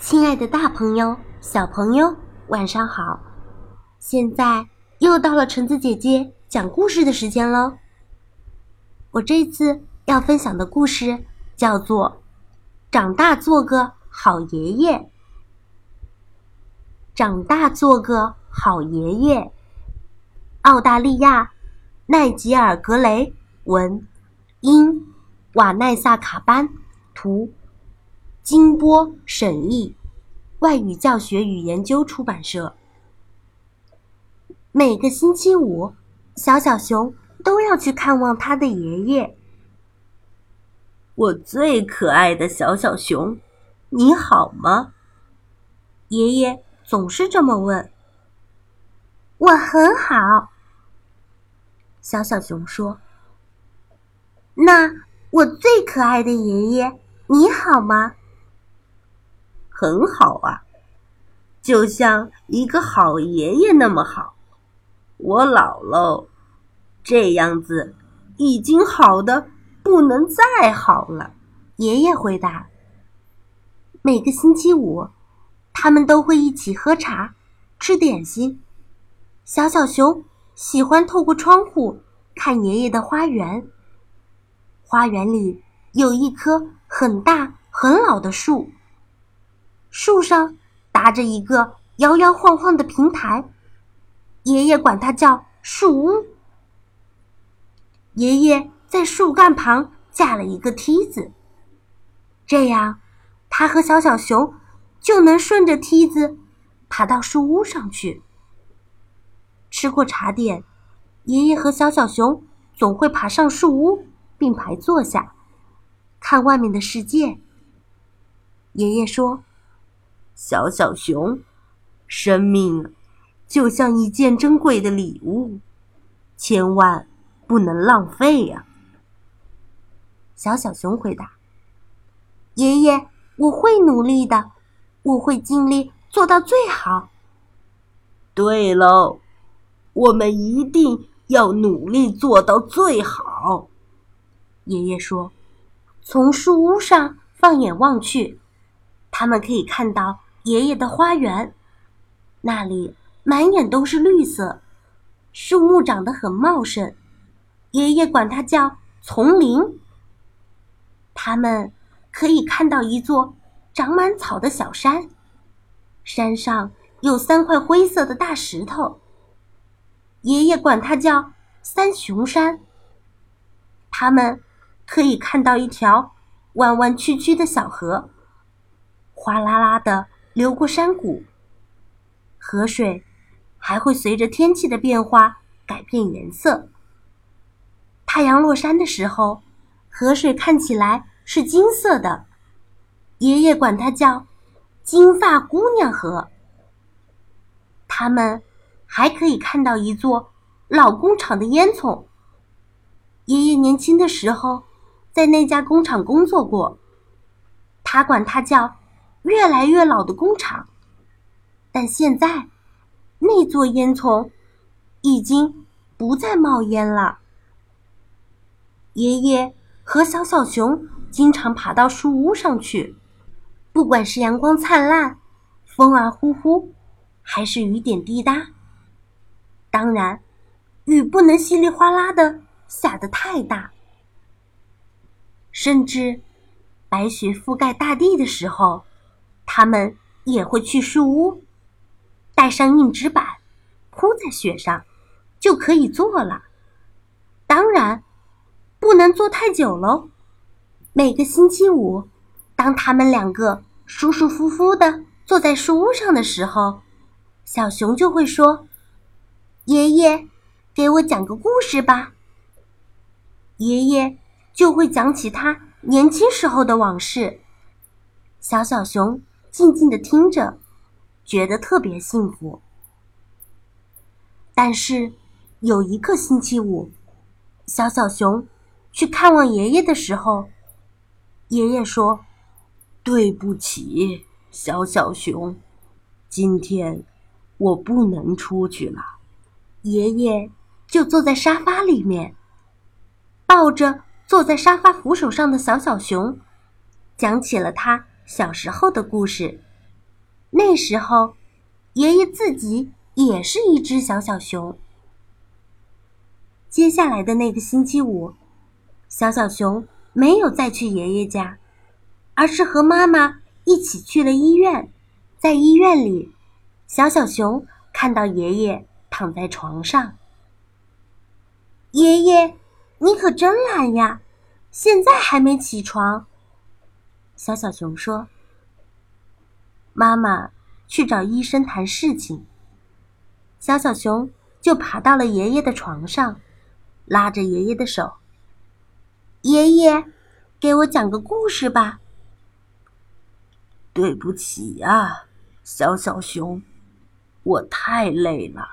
亲爱的，大朋友、小朋友，晚上好！现在又到了橙子姐姐讲故事的时间喽。我这次要分享的故事叫做《长大做个好爷爷》。长大做个好爷爷。澳大利亚奈吉尔·格雷文，英瓦奈萨·卡班图。金波审译，外语教学与研究出版社。每个星期五，小小熊都要去看望他的爷爷。我最可爱的小小熊，你好吗？爷爷总是这么问。我很好，小小熊说。那我最可爱的爷爷，你好吗？很好啊，就像一个好爷爷那么好。我老喽，这样子已经好的不能再好了。爷爷回答。每个星期五，他们都会一起喝茶、吃点心。小小熊喜欢透过窗户看爷爷的花园。花园里有一棵很大很老的树。树上搭着一个摇摇晃晃的平台，爷爷管它叫树屋。爷爷在树干旁架了一个梯子，这样他和小小熊就能顺着梯子爬到树屋上去。吃过茶点，爷爷和小小熊总会爬上树屋并排坐下，看外面的世界。爷爷说。小小熊，生命就像一件珍贵的礼物，千万不能浪费呀！小小熊回答：“爷爷，我会努力的，我会尽力做到最好。”对喽，我们一定要努力做到最好。爷爷说：“从树屋上放眼望去，他们可以看到。”爷爷的花园，那里满眼都是绿色，树木长得很茂盛，爷爷管它叫丛林。他们可以看到一座长满草的小山，山上有三块灰色的大石头，爷爷管它叫三雄山。他们可以看到一条弯弯曲曲的小河，哗啦啦的。流过山谷，河水还会随着天气的变化改变颜色。太阳落山的时候，河水看起来是金色的，爷爷管它叫“金发姑娘河”。他们还可以看到一座老工厂的烟囱。爷爷年轻的时候在那家工厂工作过，他管它叫。越来越老的工厂，但现在那座烟囱已经不再冒烟了。爷爷和小小熊经常爬到树屋上去，不管是阳光灿烂、风儿呼呼，还是雨点滴答。当然，雨不能稀里哗啦的下得太大，甚至白雪覆盖大地的时候。他们也会去树屋，带上硬纸板，铺在雪上，就可以坐了。当然，不能坐太久喽。每个星期五，当他们两个舒舒服服的坐在树屋上的时候，小熊就会说：“爷爷，给我讲个故事吧。”爷爷就会讲起他年轻时候的往事。小小熊。静静的听着，觉得特别幸福。但是有一个星期五，小小熊去看望爷爷的时候，爷爷说：“对不起，小小熊，今天我不能出去了。”爷爷就坐在沙发里面，抱着坐在沙发扶手上的小小熊，讲起了他。小时候的故事，那时候，爷爷自己也是一只小小熊。接下来的那个星期五，小小熊没有再去爷爷家，而是和妈妈一起去了医院。在医院里，小小熊看到爷爷躺在床上。爷爷，你可真懒呀，现在还没起床。小小熊说：“妈妈去找医生谈事情。”小小熊就爬到了爷爷的床上，拉着爷爷的手：“爷爷，给我讲个故事吧。”对不起呀。小小熊，我太累了。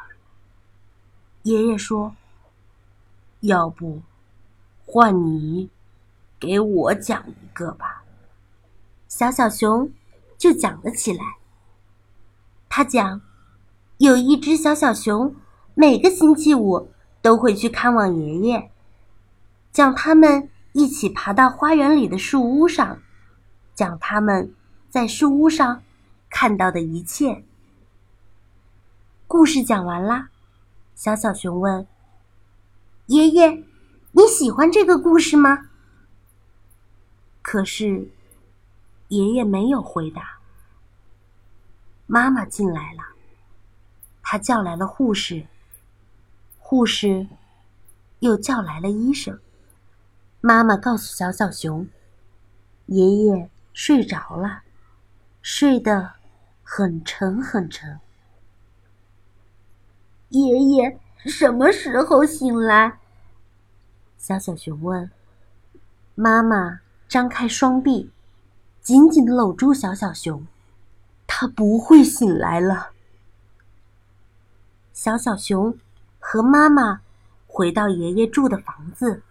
爷爷说：“要不换你给我讲一个吧。”小小熊就讲了起来。他讲，有一只小小熊，每个星期五都会去看望爷爷，讲他们一起爬到花园里的树屋上，讲他们在树屋上。看到的一切。故事讲完啦，小小熊问：“爷爷，你喜欢这个故事吗？”可是，爷爷没有回答。妈妈进来了，她叫来了护士，护士又叫来了医生。妈妈告诉小小熊：“爷爷睡着了，睡得。”很沉很沉。爷爷什么时候醒来？小小熊问。妈妈张开双臂，紧紧的搂住小小熊。他不会醒来了。小小熊和妈妈回到爷爷住的房子。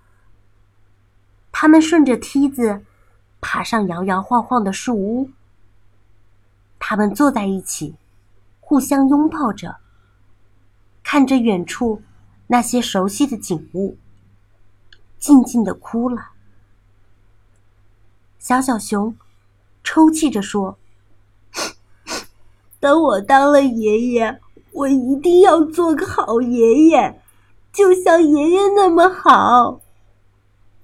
他们顺着梯子爬上摇摇晃晃的树屋。他们坐在一起，互相拥抱着，看着远处那些熟悉的景物，静静的哭了。小小熊抽泣着说：“等我当了爷爷，我一定要做个好爷爷，就像爷爷那么好。”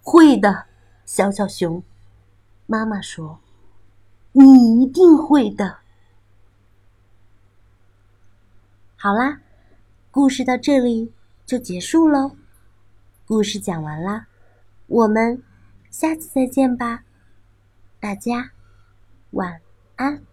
会的，小小熊，妈妈说：“你一定会的。”好啦，故事到这里就结束喽。故事讲完啦，我们下次再见吧。大家晚安。